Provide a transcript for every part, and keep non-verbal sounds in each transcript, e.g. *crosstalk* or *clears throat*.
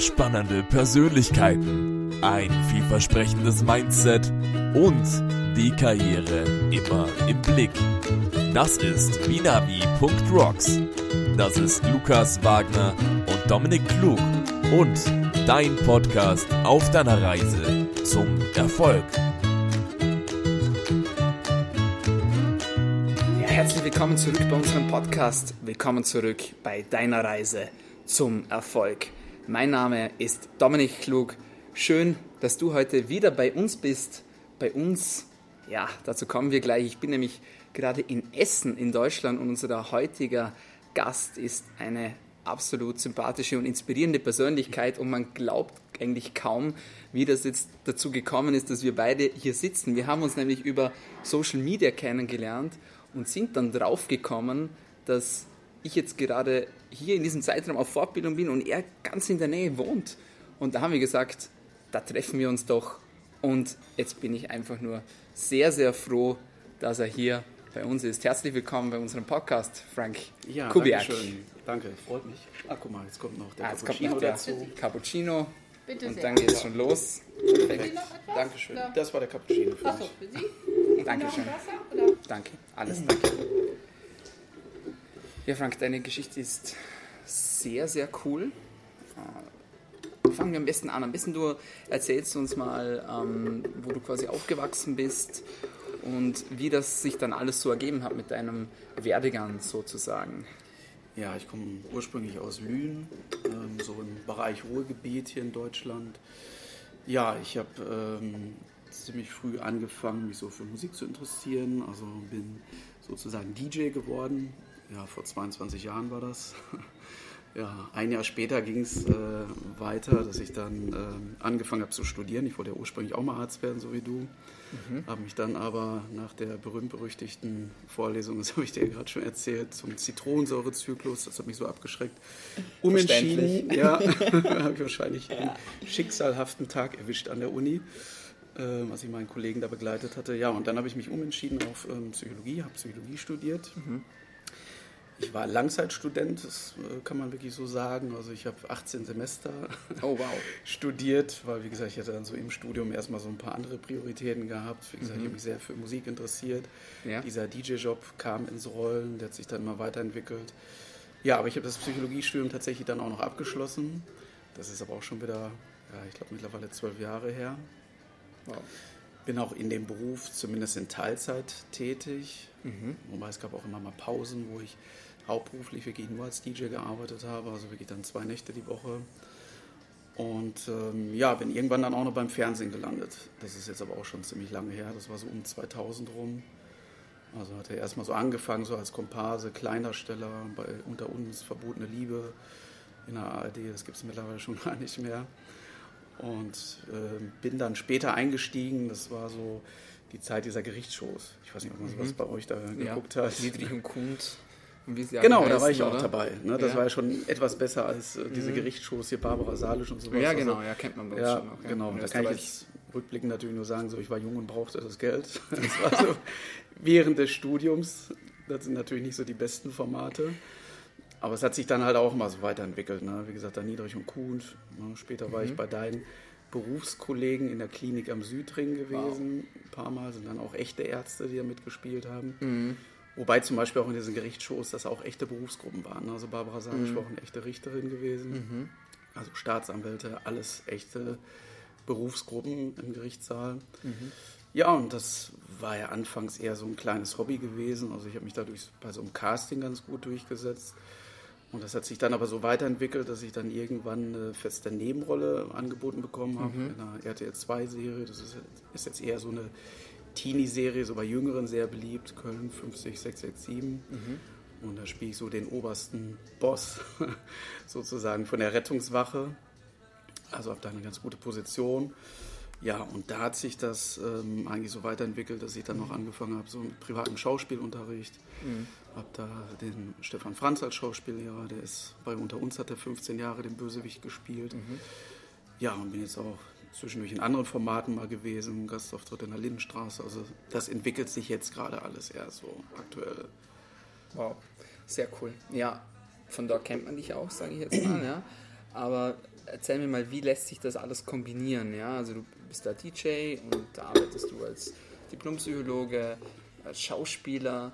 spannende Persönlichkeiten, ein vielversprechendes Mindset und die Karriere immer im Blick. Das ist binavi.rocks. Das ist Lukas Wagner und Dominik Klug und dein Podcast auf deiner Reise zum Erfolg. Ja, herzlich willkommen zurück bei unserem Podcast. Willkommen zurück bei deiner Reise zum Erfolg. Mein Name ist Dominik Klug. Schön, dass du heute wieder bei uns bist. Bei uns, ja, dazu kommen wir gleich. Ich bin nämlich gerade in Essen in Deutschland und unser heutiger Gast ist eine absolut sympathische und inspirierende Persönlichkeit und man glaubt eigentlich kaum, wie das jetzt dazu gekommen ist, dass wir beide hier sitzen. Wir haben uns nämlich über Social Media kennengelernt und sind dann draufgekommen, dass ich jetzt gerade hier in diesem Zeitraum auf Fortbildung bin und er ganz in der Nähe wohnt. Und da haben wir gesagt, da treffen wir uns doch. Und jetzt bin ich einfach nur sehr, sehr froh, dass er hier bei uns ist. Herzlich willkommen bei unserem Podcast, Frank ja, Kubiak. Danke, schön. danke, freut mich. Ah, guck mal, jetzt kommt noch der ah, jetzt Cappuccino kommt noch der dazu. Cappuccino. Bitte und sehr. dann geht es schon los. Perfekt. Dankeschön. Das war der Cappuccino für Achso, mich. für Sie? Dankeschön. Noch Wasser? Oder? Danke, alles danke. Ja, Frank, deine Geschichte ist sehr, sehr cool. Äh, Fangen wir am besten an. Am besten du erzählst uns mal, ähm, wo du quasi aufgewachsen bist und wie das sich dann alles so ergeben hat mit deinem Werdegang sozusagen. Ja, ich komme ursprünglich aus Lünen, ähm, so im Bereich Ruhrgebiet hier in Deutschland. Ja, ich habe ähm, ziemlich früh angefangen, mich so für Musik zu interessieren. Also bin sozusagen DJ geworden. Ja, vor 22 Jahren war das. *laughs* Ja, ein Jahr später ging es äh, weiter, dass ich dann ähm, angefangen habe zu studieren. Ich wollte ja ursprünglich auch mal Arzt werden, so wie du. Habe mich dann aber nach der berühmt-berüchtigten Vorlesung, *laughs* das habe ich dir gerade schon erzählt, zum Zitronensäurezyklus, das hat mich so abgeschreckt, umentschieden. Ja, *laughs* habe ich wahrscheinlich einen schicksalhaften Tag erwischt an der Uni, äh, was ich meinen Kollegen da begleitet hatte. Ja, und dann habe ich mich umentschieden auf ähm, Psychologie, habe Psychologie studiert. Ich war Langzeitstudent, das äh, kann man wirklich so sagen. Also ich habe 18 Semester Oh, wow. *laughs* studiert, weil wie gesagt, ich hatte dann so im Studium erstmal so ein paar andere Prioritäten gehabt. Wie gesagt, ich habe mich sehr für Musik interessiert. Ja. Dieser DJ-Job kam ins Rollen, der hat sich dann immer weiterentwickelt. Ja, aber ich habe das Psychologiestudium tatsächlich dann auch noch abgeschlossen. Das ist aber auch schon wieder, ja, ich glaube mittlerweile zwölf Jahre her. wow. Bin auch in dem Beruf zumindest in Teilzeit tätig. Wobei es gab auch immer mal Pausen, wo ich hauptberuflich wirklich nur als DJ gearbeitet habe, also wirklich dann zwei Nächte die Woche. Und ähm, ja, bin irgendwann dann auch noch beim Fernsehen gelandet. Das ist jetzt aber auch schon ziemlich lange her. Das war so um 2000 rum. Also hatte erstmal so angefangen, so als Komparse, Kleindarsteller bei Unter uns verbotene Liebe in der ARD. Das gibt es mittlerweile schon *laughs* gar nicht mehr. Und ähm, bin dann später eingestiegen. Das war so die Zeit dieser Gerichtsshows. Ich weiß nicht, ob man sowas bei euch da geguckt ja. hat. Niedrig und Kund. Wie alle Genau, da war heißen, ich auch oder? dabei. Ne? Das Ja. war ja schon etwas besser als äh, diese Gerichtsshows hier, Barbara Salisch und sowas. Ja, Also, genau, ja, kennt man ja, schon auch. ja. genau. Da kann ich jetzt rückblickend natürlich nur sagen, so ich war jung und brauchte das Geld. *laughs* Das war so während des Studiums. Das sind natürlich nicht so die besten Formate. Aber es hat sich dann halt auch mal so weiterentwickelt. Ne? Wie gesagt, da Niedrich und Kuhn. Ne? Später war Mhm. ich bei deinen Berufskollegen in der Klinik am Südring gewesen. Ein paar Mal sind dann auch echte Ärzte, die da mitgespielt haben. Mhm. Wobei zum Beispiel auch in diesen Gerichtsshows das auch echte Berufsgruppen waren. Also Barbara Mhm. Salisch war auch eine echte Richterin gewesen. Also Staatsanwälte, alles echte Berufsgruppen im Gerichtssaal. Mhm. Ja, und das war ja anfangs eher so ein kleines Hobby gewesen. Also ich habe mich dadurch bei so einem Casting ganz gut durchgesetzt. Und das hat sich dann aber so weiterentwickelt, dass ich dann irgendwann eine feste Nebenrolle angeboten bekommen habe in einer RTL 2-Serie. Das ist, ist jetzt eher so eine Teenie-Serie, so bei Jüngeren sehr beliebt, Köln 50667. Und da spiele ich so den obersten Boss *laughs* sozusagen von der Rettungswache. Also habe da eine ganz gute Position. Ja, und da hat sich das ähm, eigentlich so weiterentwickelt, dass ich dann noch angefangen habe, so mit privatem Schauspielunterricht. Habe da den Stefan Franz als Schauspiellehrer, der ist bei Unter uns hat er 15 Jahre den Bösewicht gespielt. Ja, und bin jetzt auch zwischendurch in anderen Formaten mal gewesen, Gastauftritt in der Lindenstraße. Also das entwickelt sich jetzt gerade alles eher so aktuell. Wow, sehr cool. Ja, von dort kennt man dich auch, sage ich jetzt mal. Ja. Aber erzähl mir mal, wie lässt sich das alles kombinieren? Ja, also du bist da DJ und da arbeitest du als Diplompsychologe, als Schauspieler.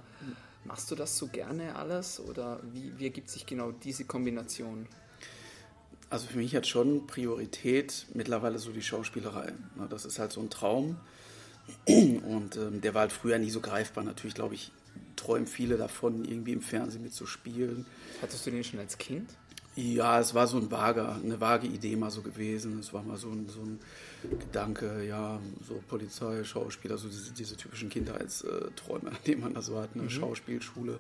Machst du das so gerne alles oder wie, wie ergibt sich genau diese Kombination? Also für mich hat schon Priorität mittlerweile so die Schauspielerei. Das ist halt so ein Traum. *clears throat* Und ähm, der war halt früher nie so greifbar. Natürlich, glaube ich, träumen viele davon, irgendwie im Fernsehen mitzuspielen. Hattest du den schon als Kind? Ja, es war so ein vager, eine vage Idee mal so gewesen. Es war mal so ein, so ein Gedanke, ja, so Polizei, Schauspieler, so diese, diese typischen Kindheitsträume, *laughs* die man da so hat, eine Schauspielschule.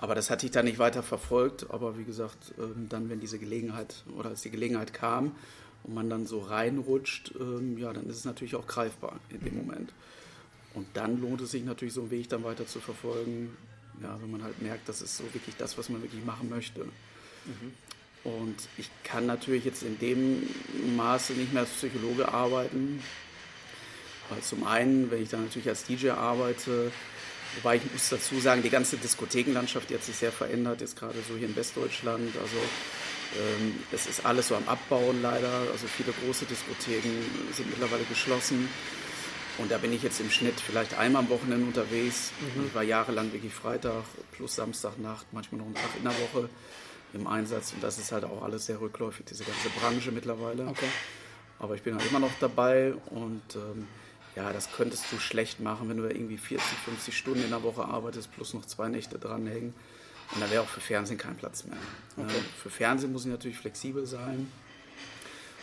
Aber das hatte ich dann nicht weiter verfolgt. Aber wie gesagt, ähm, dann, wenn diese Gelegenheit oder als die Gelegenheit kam und man dann so reinrutscht, ähm, ja, dann ist es natürlich auch greifbar in dem Moment. Und dann lohnt es sich natürlich, so einen Weg dann weiter zu verfolgen, ja, wenn man halt merkt, das ist so wirklich das, was man wirklich machen möchte. Und ich kann natürlich jetzt in dem Maße nicht mehr als Psychologe arbeiten. Weil zum einen, wenn ich dann natürlich als DJ arbeite, wobei ich muss dazu sagen, die ganze Diskothekenlandschaft die hat sich sehr verändert, jetzt gerade so hier in Westdeutschland. Also ähm, es ist alles so am Abbauen leider. Also viele große Diskotheken sind mittlerweile geschlossen. Und da bin ich jetzt im Schnitt vielleicht einmal am Wochenende unterwegs. Ich war jahrelang wirklich Freitag plus Samstagnacht, manchmal noch einen Tag in der Woche im Einsatz. Und das ist halt auch alles sehr rückläufig, diese ganze Branche mittlerweile. Okay. Aber ich bin halt immer noch dabei und ähm, ja, das könntest du schlecht machen, wenn du irgendwie 40, 50 Stunden in der Woche arbeitest, plus noch zwei Nächte dranhängen. Und da wäre auch für Fernsehen kein Platz mehr. Okay. Für Fernsehen muss ich natürlich flexibel sein.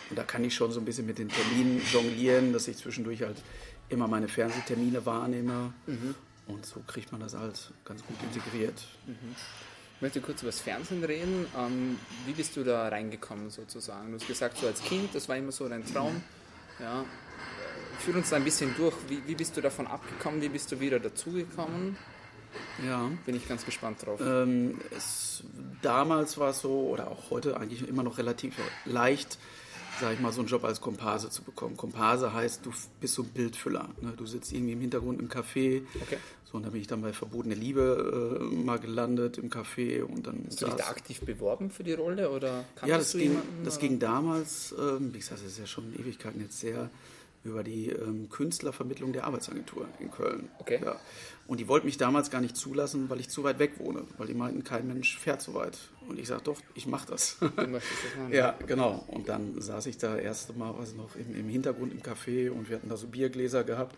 Und da kann ich schon so ein bisschen mit den Terminen jonglieren, dass ich zwischendurch halt immer meine Fernsehtermine wahrnehme. Und so kriegt man das halt ganz gut integriert. Ich möchte kurz über das Fernsehen reden. Ähm, wie bist du da reingekommen sozusagen? Du hast gesagt, so als Kind, das war immer so dein Traum. Ja. Führ uns da ein bisschen durch. Wie, wie bist du davon abgekommen? Wie bist du wieder dazugekommen? Ja. Bin ich ganz gespannt drauf. Ähm, es, damals war es so, oder auch heute eigentlich immer noch relativ leicht, sage ich mal, so einen Job als Komparse zu bekommen. Komparse heißt, du bist so ein Bildfüller. Ne? Du sitzt irgendwie im Hintergrund im Café. Okay. So, und da bin ich dann bei Verbotene Liebe äh, mal gelandet im Café und dann Hast du dich da aktiv beworben für die Rolle oder ja, das ging, jemanden? das ging damals, ähm, wie gesagt, das ist ja schon Ewigkeiten jetzt sehr, über die ähm, Künstlervermittlung der Arbeitsagentur in Köln. Okay. Ja. Und die wollten mich damals gar nicht zulassen, weil ich zu weit weg wohne, weil die meinten, kein Mensch fährt so weit. Und ich sage, doch, ich mache das. Du möchtest das machen. *laughs* ja, genau. Und dann saß ich da erste Mal, weiß noch, im, im Hintergrund im Café und wir hatten da so Biergläser gehabt.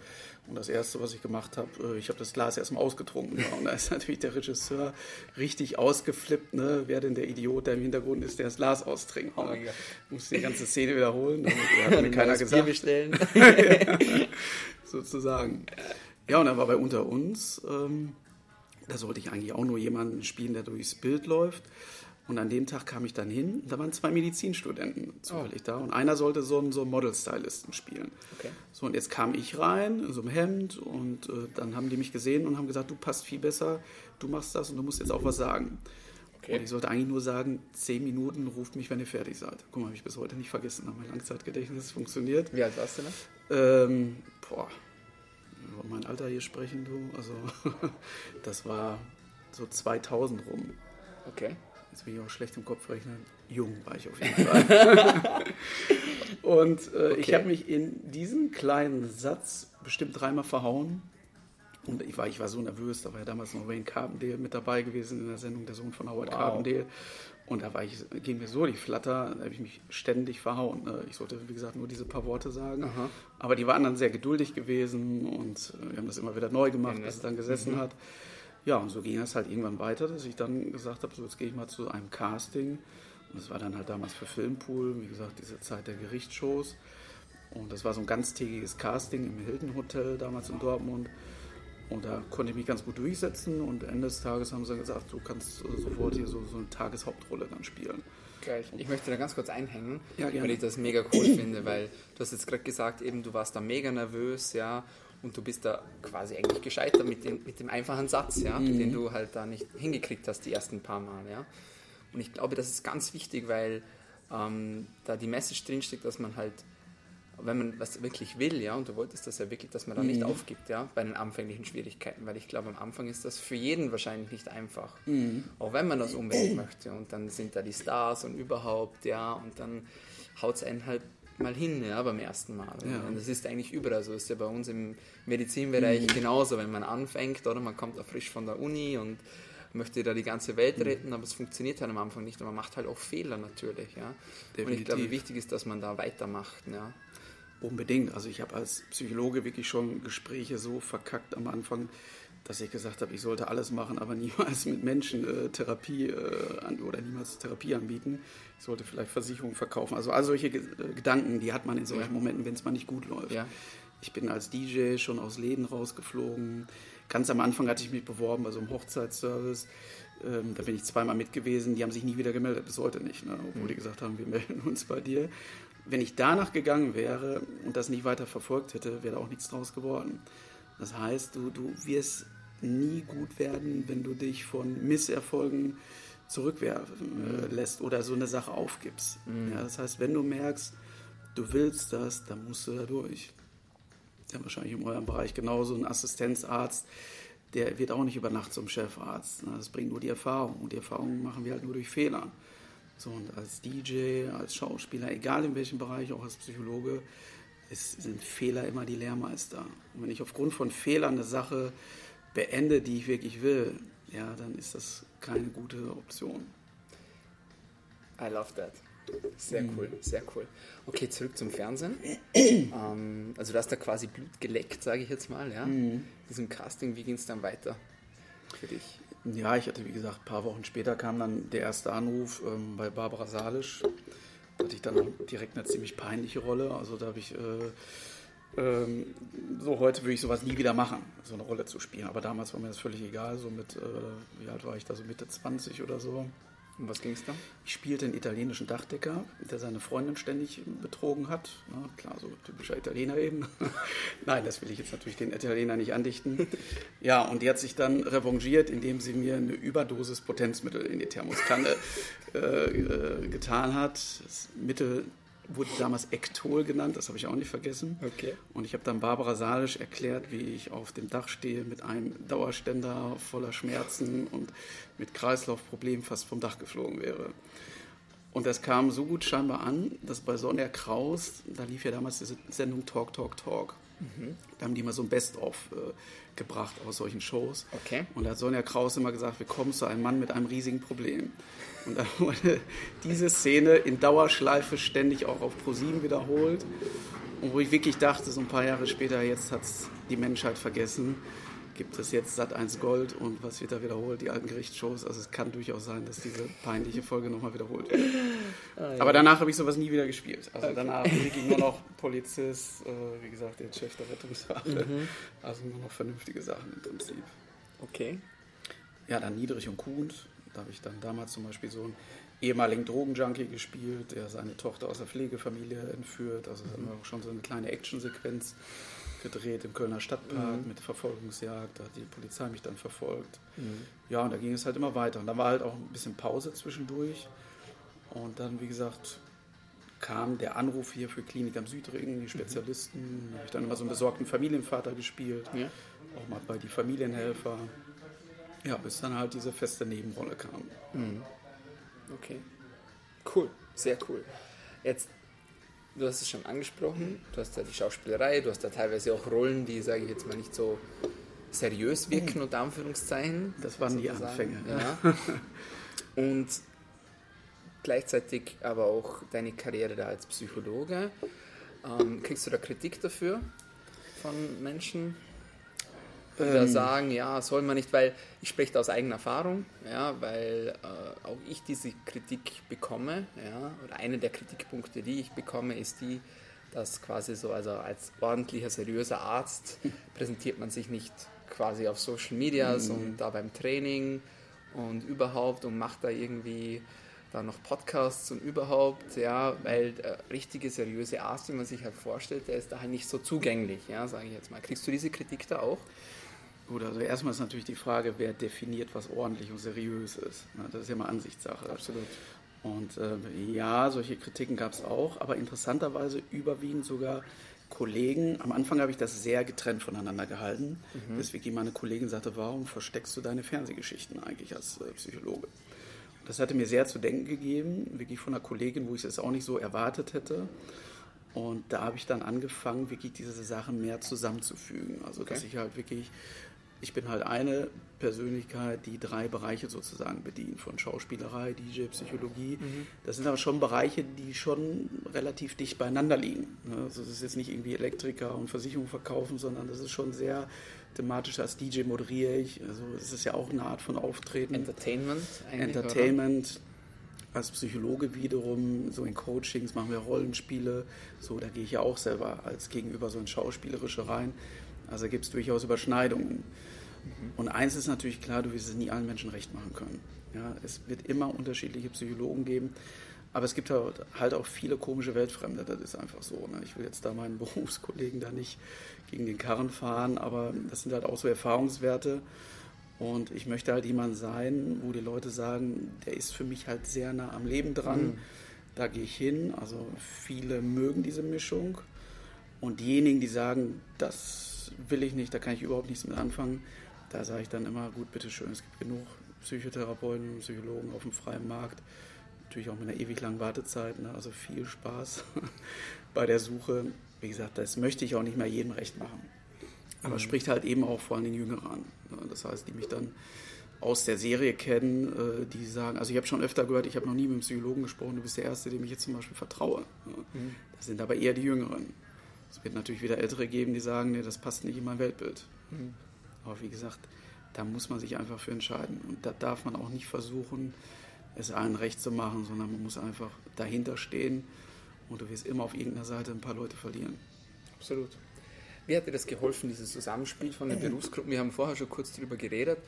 Und das erste, was ich gemacht habe, äh, ich habe das Glas erstmal ausgetrunken. Ja. Und da ist *laughs* natürlich der Regisseur richtig ausgeflippt, ne? wer denn der Idiot, der im Hintergrund ist, der das Glas austrinkt. Oh ne? Musste die ganze Szene wiederholen. Damit *laughs* hat mir keiner Neues Bier gesagt bestellen. sozusagen. Ja, und dann war bei Unter uns, ähm, da sollte ich eigentlich auch nur jemanden spielen, der durchs Bild läuft. Und an dem Tag kam ich dann hin, da waren zwei Medizinstudenten zufällig da und einer sollte so einen, so Model-Stylisten spielen. Okay. So, und jetzt kam ich rein in so einem Hemd und äh, dann haben die mich gesehen und haben gesagt, du passt viel besser, du machst das und du musst jetzt auch was sagen. Okay. Und ich sollte eigentlich nur sagen, zehn Minuten, ruft mich, wenn ihr fertig seid. Guck mal, habe ich bis heute nicht vergessen, mein Langzeitgedächtnis funktioniert. Wie alt warst du noch? Ähm, boah, über mein Alter hier sprechen, du. Also, *laughs* das war so 2000 rum. Okay. Jetzt bin ich auch schlecht im Kopf rechnen. Jung war ich auf jeden Fall. *laughs* Und äh, ich Okay. habe mich in diesen kleinen Satz bestimmt dreimal verhauen. Und ich war, ich war so nervös, da war ja damals noch Wayne Carpendale mit dabei gewesen in der Sendung, der Sohn von Howard Wow. Carpendale. Und da war ich, ging mir so die Flatter, da habe ich mich ständig verhauen. ne. Ich sollte, wie gesagt, nur diese paar Worte sagen. Aha. Aber die waren dann sehr geduldig gewesen und äh, wir haben das immer wieder neu gemacht, Ja, bis es nett. dann gesessen hat. Ja, und so ging das halt irgendwann weiter, dass ich dann gesagt habe, so jetzt gehe ich mal zu einem Casting. Und das war dann halt damals für Filmpool, wie gesagt, diese Zeit der Gerichtsshows. Und das war so ein ganztägiges Casting im Hilton Hotel damals in Dortmund. Und da konnte ich mich ganz gut durchsetzen und Ende des Tages haben sie gesagt, du kannst äh, sofort hier so, so eine Tageshauptrolle dann spielen. Geil. Ich möchte da ganz kurz einhängen, Ja, weil ich das mega cool finde, weil du hast jetzt gerade gesagt, eben du warst da mega nervös, ja, und du bist da quasi eigentlich gescheitert mit dem, mit dem einfachen Satz, ja, Mhm. den du halt da nicht hingekriegt hast die ersten paar Mal, ja. Und ich glaube, das ist ganz wichtig, weil ähm, da die Message drinsteckt, dass man halt, wenn man was wirklich will, ja, und du wolltest das ja wirklich, dass man da nicht aufgibt, ja, bei den anfänglichen Schwierigkeiten, weil ich glaube, am Anfang ist das für jeden wahrscheinlich nicht einfach, auch wenn man das unbedingt möchte. Und dann sind da die Stars und überhaupt, ja, und dann haut es einen halt mal hin, ja, beim ersten Mal. Ja. Und das ist eigentlich überall so. Das ist ja bei uns im Medizinbereich genauso, wenn man anfängt, oder man kommt da frisch von der Uni und möchte da die ganze Welt retten, aber es funktioniert halt am Anfang nicht und man macht halt auch Fehler natürlich, ja. Und ich Definitiv. glaube, wichtig ist, dass man da weitermacht, ja. Unbedingt. Also ich habe als Psychologe wirklich schon Gespräche so verkackt am Anfang, dass ich gesagt habe, ich sollte alles machen, aber *laughs* niemals mit Menschen äh, Therapie äh, an, oder niemals Therapie anbieten. Ich sollte vielleicht Versicherungen verkaufen. Also all solche Ge äh, Gedanken, die hat man in solchen. Momenten, wenn es mal nicht gut läuft. Ja. Ich bin als DJ schon aus Läden rausgeflogen. Ganz am Anfang hatte ich mich beworben bei so einem Hochzeitsservice. Ähm, da bin ich zweimal mit gewesen. Die haben sich nie wieder gemeldet, bis heute nicht. Ne? Obwohl die gesagt haben, wir melden uns bei dir. Wenn ich danach gegangen wäre und das nicht weiter verfolgt hätte, wäre auch nichts draus geworden. Das heißt, du, du wirst nie gut werden, wenn du dich von Misserfolgen zurückwerfen äh, lässt oder so eine Sache aufgibst. Ja, das heißt, wenn du merkst, du willst das, dann musst du da durch. Ja, wahrscheinlich in eurem Bereich genauso ein Assistenzarzt, der wird auch nicht über Nacht zum Chefarzt. Das bringt nur die Erfahrung. Und die Erfahrung machen wir halt nur durch Fehler. So, und als DJ, als Schauspieler, egal in welchem Bereich, auch als Psychologe, es sind Fehler immer die Lehrmeister. Und wenn ich aufgrund von Fehlern eine Sache beende, die ich wirklich will, ja, dann ist das keine gute Option. I love that. Sehr Mhm. cool, sehr cool. Okay, zurück zum Fernsehen. *clears throat* ähm, also du hast da quasi Blut geleckt, sage ich jetzt mal, ja. Mhm. Diesem Casting, wie ging es dann weiter für dich? Ja, ich hatte, wie gesagt, ein paar Wochen später kam dann der erste Anruf ähm, bei Barbara Salisch. Da hatte ich dann direkt eine ziemlich peinliche Rolle. Also da habe ich, äh, ähm, so heute würde ich sowas nie wieder machen, so eine Rolle zu spielen. Aber damals war mir das völlig egal. So mit, äh, wie alt war ich da, so Mitte 20 oder so. Um was ging es da? Ich spielte einen italienischen Dachdecker, der seine Freundin ständig betrogen hat. Na, klar, so typischer Italiener eben. *laughs* Nein, das will ich jetzt natürlich den Italiener nicht andichten. Ja, und die hat sich dann revanchiert, indem sie mir eine Überdosis Potenzmittel in die Thermoskanne äh, äh, getan hat. Das Mittel wurde damals Ektol genannt, das habe ich auch nicht vergessen. Okay. Und ich habe dann Barbara Salisch erklärt, wie ich auf dem Dach stehe mit einem Dauerständer voller Schmerzen und mit Kreislaufproblemen fast vom Dach geflogen wäre. Und das kam so gut scheinbar an, dass bei Sonja Kraus, da lief ja damals diese Sendung Talk, Talk, Talk. Da haben die mal so ein Best-of äh, gebracht aus solchen Shows. Okay. Und da hat Sonja Kraus immer gesagt, wir kommen zu einem Mann mit einem riesigen Problem. Und dann *laughs* wurde diese Szene in Dauerschleife ständig auch auf ProSieben wiederholt. Und wo ich wirklich dachte, so ein paar Jahre später, jetzt hat es die Menschheit vergessen, gibt es jetzt Sat 1 Gold und was wird da wiederholt, die alten Gerichtsshows. Also es kann durchaus sein, dass diese peinliche Folge nochmal wiederholt wird. Aber danach habe ich sowas nie wieder gespielt. Also danach *laughs* wirklich nur noch Polizist, äh, wie gesagt, der Chef der Rettungswache. Also nur noch vernünftige Sachen im Prinzip. Okay. Ja, dann Niedrich und Kuhn. Da habe ich dann damals zum Beispiel so einen ehemaligen Drogenjunkie gespielt, der seine Tochter aus der Pflegefamilie entführt. Also da haben wir auch schon so eine kleine Actionsequenz gedreht im Kölner Stadtpark mit Verfolgungsjagd. Da hat die Polizei mich dann verfolgt. Ja, und da ging es halt immer weiter. Und dann war halt auch ein bisschen Pause zwischendurch. Und dann, wie gesagt, kam der Anruf hier für Klinik am Südring, die Spezialisten. Da habe ich dann immer so einen besorgten Familienvater gespielt. Ja. Auch mal bei die Familienhelfer. Ja, bis dann halt diese feste Nebenrolle kam. Okay. Cool, sehr cool. Jetzt, du hast es schon angesprochen, du hast da die Schauspielerei, du hast da teilweise auch Rollen, die, sage ich jetzt mal, nicht so seriös wirken, unter Anführungszeichen. Das waren die. Anfänge. Ja. *laughs* Und gleichzeitig aber auch deine Karriere da als Psychologe. Ähm, kriegst du da Kritik dafür von Menschen, da sagen, ja, soll man nicht, weil ich spreche da aus eigener Erfahrung, ja, weil äh, auch ich diese Kritik bekomme, ja, oder einer der Kritikpunkte, die ich bekomme, ist die, dass quasi so, also als ordentlicher, seriöser Arzt *laughs* präsentiert man sich nicht quasi auf Social Medias und da beim Training und überhaupt und macht da irgendwie dann noch Podcasts und überhaupt, ja, weil der richtige, seriöse Arzt, wie man sich halt vorstellt, der ist da halt nicht so zugänglich, ja, sage ich jetzt mal. Kriegst du diese Kritik da auch? Gut, also erstmal ist natürlich die Frage, wer definiert, was ordentlich und seriös ist. Das ist ja mal Ansichtssache. Absolut. Und äh, ja, solche Kritiken gab es auch, aber interessanterweise überwiegend sogar Kollegen. Am Anfang habe ich das sehr getrennt voneinander gehalten, bis wirklich meine Kollegin sagte, warum versteckst du deine Fernsehgeschichten eigentlich als äh, Psychologe? Und das hatte mir sehr zu denken gegeben, wirklich von einer Kollegin, wo ich es auch nicht so erwartet hätte. Und da habe ich dann angefangen, wirklich diese Sachen mehr zusammenzufügen. Also, dass Okay. ich halt wirklich, ich bin halt eine Persönlichkeit, die drei Bereiche sozusagen bedient, von Schauspielerei, DJ, Psychologie. Das sind aber schon Bereiche, die schon relativ dicht beieinander liegen. ne? Also, das ist jetzt nicht irgendwie Elektriker und Versicherung verkaufen, sondern das ist schon sehr thematisch. Als DJ moderiere ich. Also, es ist ja auch eine Art von Auftreten. Entertainment eigentlich. oder? Entertainment. Als Psychologe wiederum, so in Coachings machen wir Rollenspiele. So, da gehe ich ja auch selber als Gegenüber so in Schauspielerische rein. Also gibt es durchaus Überschneidungen. Und eins ist natürlich klar, du wirst es nie allen Menschen recht machen können. Ja, es wird immer unterschiedliche Psychologen geben. Aber es gibt halt halt auch viele komische Weltfremde, das ist einfach so. Ne? Ich will jetzt da meinen *laughs* Berufskollegen da nicht gegen den Karren fahren, aber das sind halt auch so Erfahrungswerte. Und ich möchte halt jemand sein, wo die Leute sagen, der ist für mich halt sehr nah am Leben dran. Da gehe ich hin. Also viele mögen diese Mischung. Und diejenigen, die sagen, das will ich nicht, da kann ich überhaupt nichts mit anfangen, da sage ich dann immer, gut, bitteschön, es gibt genug Psychotherapeuten, Psychologen auf dem freien Markt. Natürlich auch mit einer ewig langen Wartezeit. Ne? Also viel Spaß *laughs* bei der Suche. Wie gesagt, das möchte ich auch nicht mehr jedem recht machen. Aber es spricht halt eben auch vor allem den Jüngeren an. Ne? Das heißt, die mich dann aus der Serie kennen, äh, die sagen, also ich habe schon öfter gehört, ich habe noch nie mit einem Psychologen gesprochen, du bist der Erste, dem ich jetzt zum Beispiel vertraue. ne? Das sind aber eher die Jüngeren. Es wird natürlich wieder Ältere geben, die sagen, nee, das passt nicht in mein Weltbild. Aber wie gesagt, da muss man sich einfach für entscheiden. Und da darf man auch nicht versuchen, es allen recht zu machen, sondern man muss einfach dahinter stehen und du wirst immer auf irgendeiner Seite ein paar Leute verlieren. Absolut. Wie hat dir das geholfen, dieses Zusammenspiel von den *clears throat* Berufsgruppen? Wir haben vorher schon kurz darüber geredet,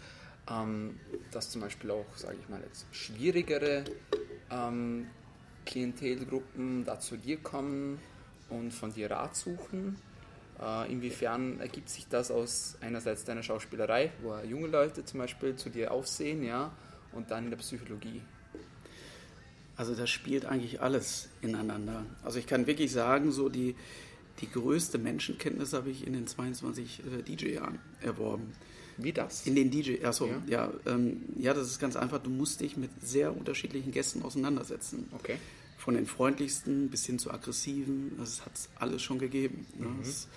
ähm, dass zum Beispiel auch, sage ich mal jetzt, schwierigere ähm, Klientelgruppen da zu dir kommen und von dir Rat suchen. Äh, inwiefern ergibt sich das aus einerseits deiner Schauspielerei, wo junge Leute zum Beispiel zu dir aufsehen, ja, und dann in der Psychologie? Also das spielt eigentlich alles ineinander. Also ich kann wirklich sagen, so die, die größte Menschenkenntnis habe ich in den 22 äh, DJ-Jahren erworben. Wie das? In den DJ, achso, Ja. ja, ähm, ja, das ist ganz einfach. Du musst dich mit sehr unterschiedlichen Gästen auseinandersetzen. Okay. Von den freundlichsten bis hin zu aggressiven, das hat es alles schon gegeben. Ne? Mhm. Das,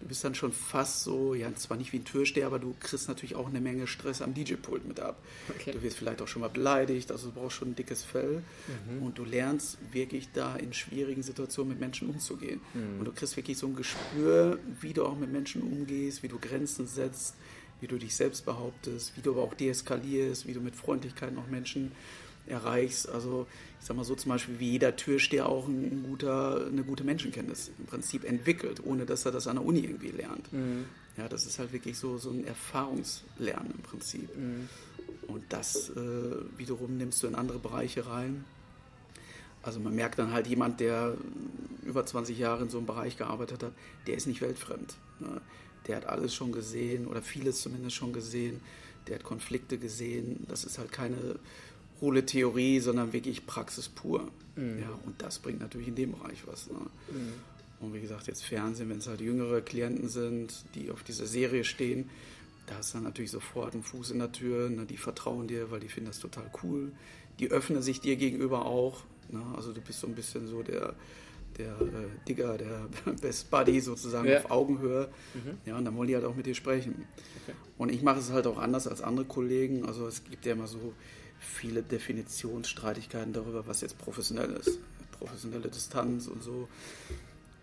du bist dann schon fast so, ja, zwar nicht wie ein Türsteher, aber du kriegst natürlich auch eine Menge Stress am DJ-Pult mit ab. Okay. Du wirst vielleicht auch schon mal beleidigt, also du brauchst schon ein dickes Fell Mhm. und du lernst wirklich da in schwierigen Situationen mit Menschen umzugehen. Mhm. Und du kriegst wirklich so ein Gespür, wie du auch mit Menschen umgehst, wie du Grenzen setzt, wie du dich selbst behauptest, wie du aber auch deeskalierst, wie du mit Freundlichkeit noch Menschen erreichst. Also ich sag mal so zum Beispiel, wie jeder Türsteher auch ein guter, eine gute Menschenkenntnis im Prinzip entwickelt, ohne dass er das an der Uni irgendwie lernt. Ja, das ist halt wirklich so, so ein Erfahrungslernen im Prinzip. Und das äh, wiederum nimmst du in andere Bereiche rein. Also man merkt dann halt jemand, der über 20 Jahre in so einem Bereich gearbeitet hat, der ist nicht weltfremd. Ne? Der hat alles schon gesehen oder vieles zumindest schon gesehen. Der hat Konflikte gesehen. Das ist halt keine hohle Theorie, sondern wirklich Praxis pur. Ja, und das bringt natürlich in dem Bereich was. Ne? Und wie gesagt, jetzt Fernsehen, wenn es halt jüngere Klienten sind, die auf dieser Serie stehen, da ist dann natürlich sofort ein Fuß in der Tür. Ne? Die vertrauen dir, weil die finden das total cool. Die öffnen sich dir gegenüber auch. Ne? Also du bist so ein bisschen so der, der äh, Digger, der *laughs* Best Buddy sozusagen Ja. auf Augenhöhe. Ja, und dann wollen die halt auch mit dir sprechen. Und ich mache es halt auch anders als andere Kollegen. Also es gibt ja immer so viele Definitionsstreitigkeiten darüber, was jetzt professionell ist. Professionelle Distanz und so.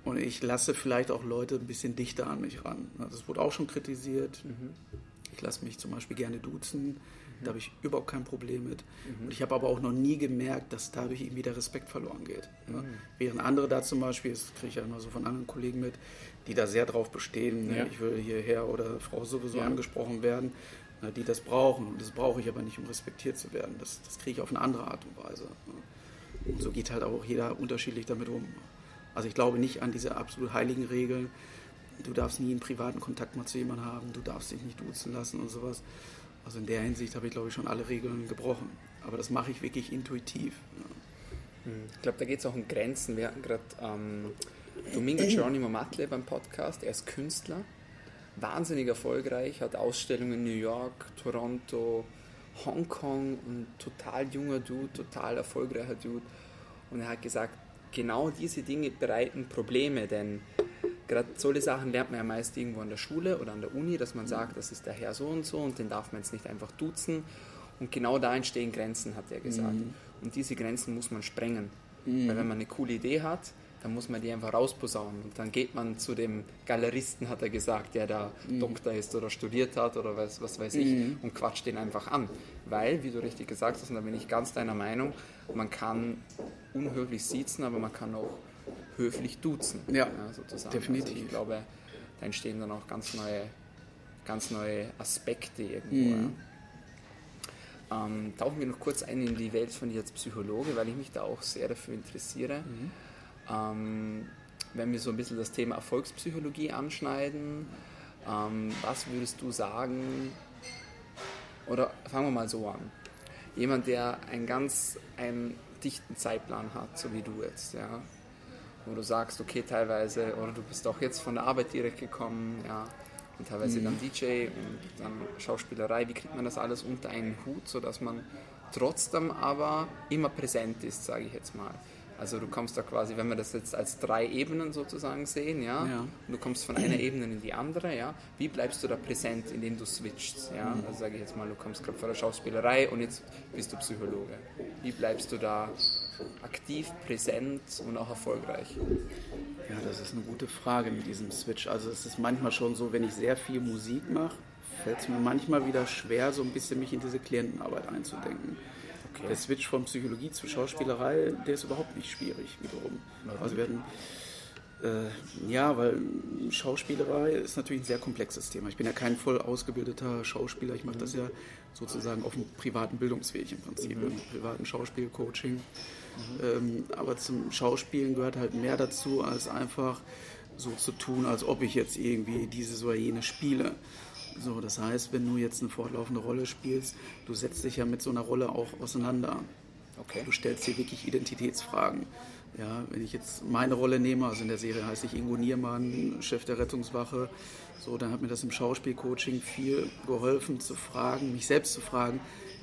Und ich lasse vielleicht auch Leute ein bisschen dichter an mich ran. Das wurde auch schon kritisiert. Ich lasse mich zum Beispiel gerne duzen. Da habe ich überhaupt kein Problem mit. Und ich habe aber auch noch nie gemerkt, dass dadurch irgendwie der Respekt verloren geht. Ne? Während andere da zum Beispiel, das kriege ich ja immer so von anderen Kollegen mit, die da sehr drauf bestehen, ne? Ja. ich will hierher oder Frau sowieso Ja. angesprochen werden, ne? die das brauchen. Und das brauche ich aber nicht, um respektiert zu werden. Das, das kriege ich auf eine andere Art und Weise. Ne? Und so geht halt auch jeder unterschiedlich damit um. Also ich glaube nicht an diese absolut heiligen Regeln. Du darfst nie einen privaten Kontakt mal zu jemandem haben, du darfst dich nicht duzen lassen und sowas. Also in der Hinsicht habe ich, glaube ich, schon alle Regeln gebrochen. Aber das mache ich wirklich intuitiv. Ja. Ich glaube, da geht es auch um Grenzen. Wir hatten gerade ähm, Domingo Geronimo Matle beim Podcast. Er ist Künstler, wahnsinnig erfolgreich, hat Ausstellungen in New York, Toronto, Hongkong, ein total junger Dude, total erfolgreicher Dude. Und er hat gesagt, genau diese Dinge bereiten Probleme, denn gerade solche Sachen lernt man ja meist irgendwo an der Schule oder an der Uni, dass man sagt, das ist der Herr so und so und den darf man jetzt nicht einfach duzen. Und genau da entstehen Grenzen, hat er gesagt. Und diese Grenzen muss man sprengen. Weil wenn man eine coole Idee hat, dann muss man die einfach rausposaunen. Und dann geht man zu dem Galeristen, hat er gesagt, der da Doktor ist oder studiert hat oder was, was weiß ich, und quatscht den einfach an. Weil, wie du richtig gesagt hast, und da bin ich ganz deiner Meinung, man kann unhöflich sitzen, aber man kann auch höflich duzen. Ja, sozusagen. definitiv. Also ich glaube, da entstehen dann auch ganz neue, ganz neue Aspekte irgendwo. Mhm. Ja. Ähm, tauchen wir noch kurz ein in die Welt von dir als Psychologe, weil ich mich da auch sehr dafür interessiere. Mhm. Ähm, wenn wir so ein bisschen das Thema Erfolgspsychologie anschneiden, ähm, was würdest du sagen, oder fangen wir mal so an. Jemand, der einen ganz einen dichten Zeitplan hat, so wie du jetzt, ja, wo du sagst, okay, teilweise, oder du bist auch jetzt von der Arbeit direkt gekommen, ja, und teilweise dann DJ und dann Schauspielerei, wie kriegt man das alles unter einen Hut, sodass man trotzdem aber immer präsent ist, sage ich jetzt mal. Also du kommst da quasi, wenn wir das jetzt als drei Ebenen sozusagen sehen, ja, Ja. und du kommst von einer Ebene in die andere, ja, wie bleibst du da präsent, indem du switchst, ja, also sage ich jetzt mal, du kommst gerade von der Schauspielerei und jetzt bist du Psychologe. Wie bleibst du da aktiv, präsent und auch erfolgreich? Ja, das ist eine gute Frage mit diesem Switch. Also es ist manchmal schon so, wenn ich sehr viel Musik mache, fällt es mir manchmal wieder schwer, so ein bisschen mich in diese Klientenarbeit einzudenken. Der Switch von Psychologie zu Schauspielerei, der ist überhaupt nicht schwierig wiederum. Also wir hatten, äh, ja, weil Schauspielerei ist natürlich ein sehr komplexes Thema. Ich bin ja kein voll ausgebildeter Schauspieler, ich mache das ja sozusagen auf einem privaten Bildungsweg im Prinzip, im privaten Schauspielcoaching. Ähm, aber zum Schauspielen gehört halt mehr dazu, als einfach so zu tun, als ob ich jetzt irgendwie diese oder jene spiele. So, das heißt, wenn du jetzt eine fortlaufende Rolle spielst, du setzt dich ja mit so einer Rolle auch auseinander. Okay. Du stellst dir wirklich Identitätsfragen. Ja, wenn ich jetzt meine Rolle nehme, also in der Serie heiße ich Ingo Niermann, Chef der Rettungswache, so, dann hat mir das im Schauspielcoaching viel geholfen zu fragen, mich selbst zu fragen,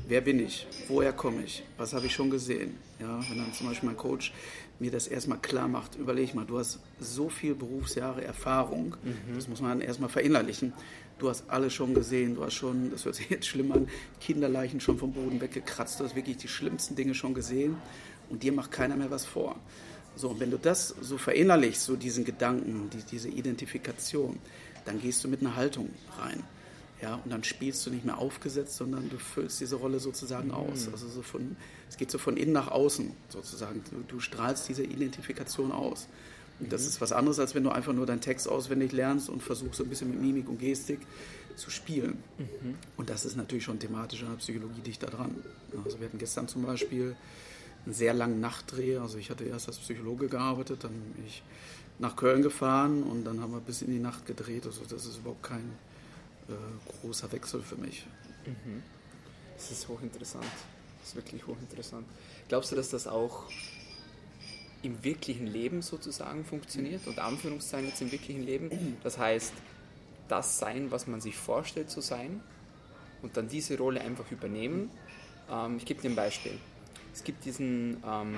wer bin ich, woher komme ich, was habe ich schon gesehen. Ja, wenn dann zum Beispiel mein Coach mir das erstmal klar macht, überleg mal, du hast so viel Berufsjahre Erfahrung, das muss man dann erstmal verinnerlichen. Du hast alles schon gesehen, du hast schon, das hört sich jetzt schlimm an, Kinderleichen schon vom Boden weggekratzt, du hast wirklich die schlimmsten Dinge schon gesehen und dir macht keiner mehr was vor. So, und wenn du das so verinnerlichst, so diesen Gedanken, die, diese Identifikation, dann gehst du mit einer Haltung rein. Ja, und dann spielst du nicht mehr aufgesetzt, sondern du füllst diese Rolle sozusagen aus. Also so von, es geht so von innen nach außen sozusagen. Du, du strahlst diese Identifikation aus. Das ist was anderes, als wenn du einfach nur deinen Text auswendig lernst und versuchst so ein bisschen mit Mimik und Gestik zu spielen. Und das ist natürlich schon thematisch in der Psychologie dicht da dran. Also wir hatten gestern zum Beispiel einen sehr langen Nachtdreh. Also ich hatte erst als Psychologe gearbeitet, dann bin ich nach Köln gefahren und dann haben wir bis in die Nacht gedreht. Also das ist überhaupt kein äh, großer Wechsel für mich. Das ist hochinteressant. Das ist wirklich hochinteressant. Glaubst du, dass das auch im wirklichen Leben sozusagen funktioniert? Und Anführungszeichen jetzt im wirklichen Leben. Das heißt, das sein, was man sich vorstellt zu sein und dann diese Rolle einfach übernehmen. Ähm, ich gebe dir ein Beispiel. Es gibt diesen ähm,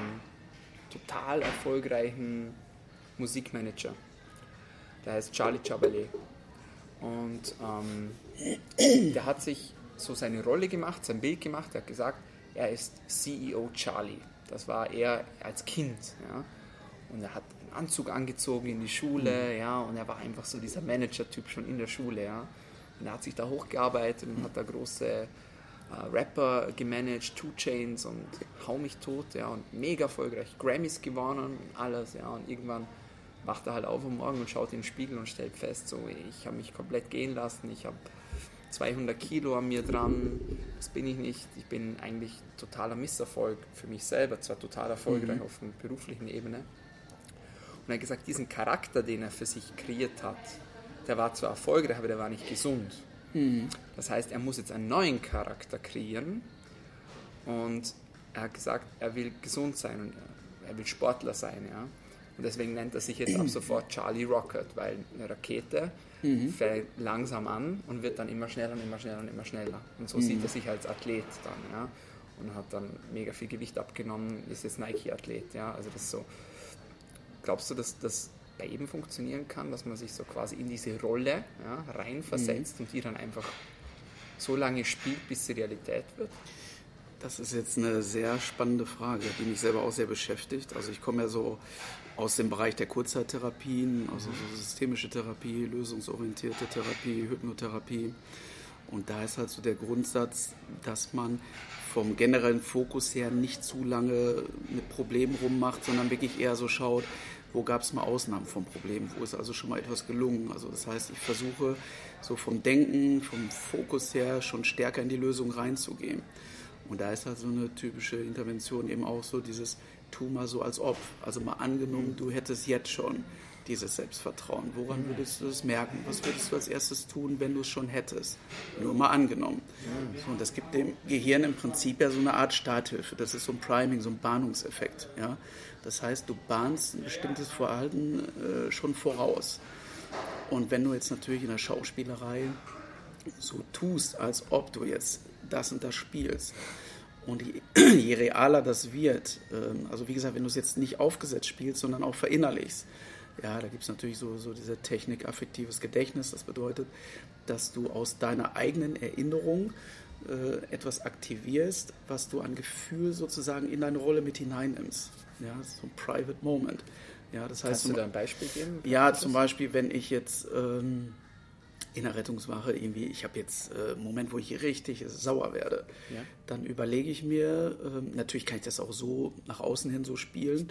total erfolgreichen Musikmanager. Der heißt Charlie Chabalet. Und ähm, der hat sich so seine Rolle gemacht, sein Bild gemacht. Er hat gesagt, er ist CEO Charlie. Das war er als Kind. Ja? Und er hat einen Anzug angezogen in die Schule, ja, und er war einfach so dieser Manager-Typ schon in der Schule, ja. Und er hat sich da hochgearbeitet und hat da große äh, Rapper gemanagt, Two Chains und Hau mich tot, ja, und mega erfolgreich, Grammys gewonnen und alles, ja, und irgendwann wacht er halt auf am Morgen und schaut in den Spiegel und stellt fest, so, ich habe mich komplett gehen lassen, ich habe 200 Kilo an mir dran, das bin ich nicht, ich bin eigentlich totaler Misserfolg für mich selber, zwar total erfolgreich auf einer beruflichen Ebene. Und er hat gesagt, diesen Charakter, den er für sich kreiert hat, der war zwar erfolgreich, aber der war nicht gesund. Das heißt, er muss jetzt einen neuen Charakter kreieren und er hat gesagt, er will gesund sein und er will Sportler sein, ja. Und deswegen nennt er sich jetzt ab sofort Charlie Rocket, weil eine Rakete fällt langsam an und wird dann immer schneller und immer schneller und immer schneller. Und so sieht er sich als Athlet dann, ja. Und hat dann mega viel Gewicht abgenommen, ist jetzt Nike-Athlet, ja. Also das ist so. Glaubst du, dass das bei jedem funktionieren kann, dass man sich so quasi in diese Rolle ja, reinversetzt und die dann einfach so lange spielt, bis sie Realität wird? Das ist jetzt eine sehr spannende Frage, die mich selber auch sehr beschäftigt. Also ich komme ja so aus dem Bereich der Kurzzeittherapien, also so systemische Therapie, lösungsorientierte Therapie, Hypnotherapie. Und da ist halt so der Grundsatz, dass man vom generellen Fokus her nicht zu lange mit Problemen rummacht, sondern wirklich eher so schaut, wo gab es mal Ausnahmen vom Problem, wo ist also schon mal etwas gelungen. Also das heißt, ich versuche so vom Denken, vom Fokus her schon stärker in die Lösung reinzugehen. Und da ist halt so eine typische Intervention eben auch so dieses tu mal so als ob. Also mal angenommen, du hättest jetzt schon dieses Selbstvertrauen. Woran würdest du es merken? Was würdest du als erstes tun, wenn du es schon hättest? Nur mal angenommen. So, und das gibt dem Gehirn im Prinzip ja so eine Art Starthilfe. Das ist so ein Priming, so ein Bahnungseffekt. Ja? Das heißt, du bahnst ein bestimmtes Verhalten äh, schon voraus. Und wenn du jetzt natürlich in der Schauspielerei so tust, als ob du jetzt das und das spielst, und je, *clears throat* je realer das wird, ähm, also wie gesagt, wenn du es jetzt nicht aufgesetzt spielst, sondern auch verinnerlichst, ja, da gibt es natürlich so, so diese Technik affektives Gedächtnis. Das bedeutet, dass du aus deiner eigenen Erinnerung äh, etwas aktivierst, was du an Gefühl sozusagen in deine Rolle mit hineinnimmst. Ja, so ein Private Moment. Ja, das heißt, Kannst du da ein Beispiel geben? Ja, zum Beispiel, wenn ich jetzt ähm, in der Rettungswache irgendwie, ich habe jetzt äh, einen Moment, wo ich richtig sauer werde, Ja. dann überlege ich mir, ähm, natürlich kann ich das auch so nach außen hin so spielen,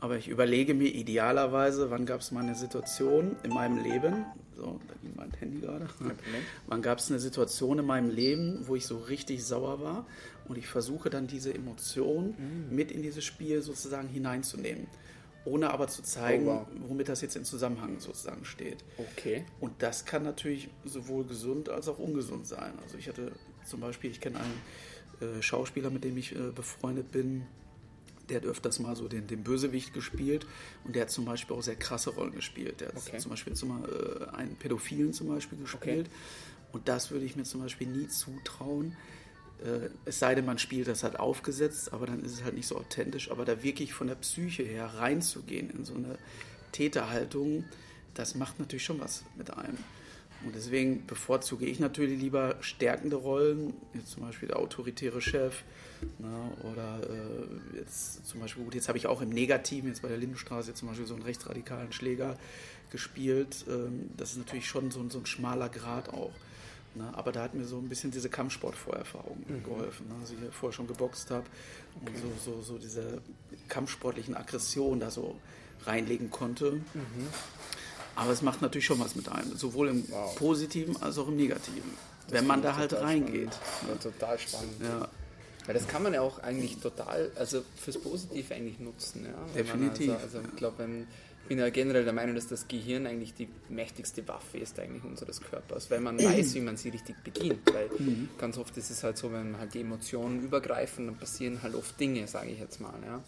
aber ich überlege mir idealerweise, wann gab es mal eine Situation in meinem Leben, so, da ging mein Handy gerade, wann gab es eine Situation in meinem Leben, wo ich so richtig sauer war und ich versuche dann diese Emotion mit in dieses Spiel sozusagen hineinzunehmen, ohne aber zu zeigen, Oh, wow. womit das jetzt in Zusammenhang sozusagen steht. Okay. Und das kann natürlich sowohl gesund als auch ungesund sein. Also ich hatte zum Beispiel, ich kenne einen äh, Schauspieler, mit dem ich äh, befreundet bin, der hat öfters mal so den, den Bösewicht gespielt und der hat zum Beispiel auch sehr krasse Rollen gespielt. Der hat Okay. zum Beispiel zum, äh, einen Pädophilen zum Beispiel gespielt. Und das würde ich mir zum Beispiel nie zutrauen. Äh, es sei denn, man spielt das halt aufgesetzt, aber dann ist es halt nicht so authentisch. Aber da wirklich von der Psyche her reinzugehen in so eine Täterhaltung, das macht natürlich schon was mit einem. Und deswegen bevorzuge ich natürlich lieber stärkende Rollen, jetzt zum Beispiel der autoritäre Chef, na, oder äh, jetzt zum Beispiel, gut, jetzt habe ich auch im Negativen, jetzt bei der Lindenstraße zum Beispiel so einen rechtsradikalen Schläger gespielt. Ähm, das ist natürlich schon so, so ein schmaler Grad auch. Na, aber da hat mir so ein bisschen diese Kampfsport-Vorerfahrung geholfen. Ne? Also ich vorher schon geboxt habe und so, so, so diese kampfsportlichen Aggressionen da so reinlegen konnte. Aber es macht natürlich schon was mit einem, sowohl im Wow. Positiven als auch im Negativen, wenn man da halt reingeht. Ja, total spannend. Ja, Weil das kann man ja auch eigentlich total, also fürs Positive eigentlich nutzen. Ja? Definitiv. Also, also ich glaube, wenn- bin ja generell der Meinung, dass das Gehirn eigentlich die mächtigste Waffe ist eigentlich unseres Körpers, weil man weiß, wie man sie richtig bedient. Weil Mhm. ganz oft ist es halt so, wenn halt die Emotionen übergreifen, dann passieren halt oft Dinge, sage ich jetzt mal. Ja?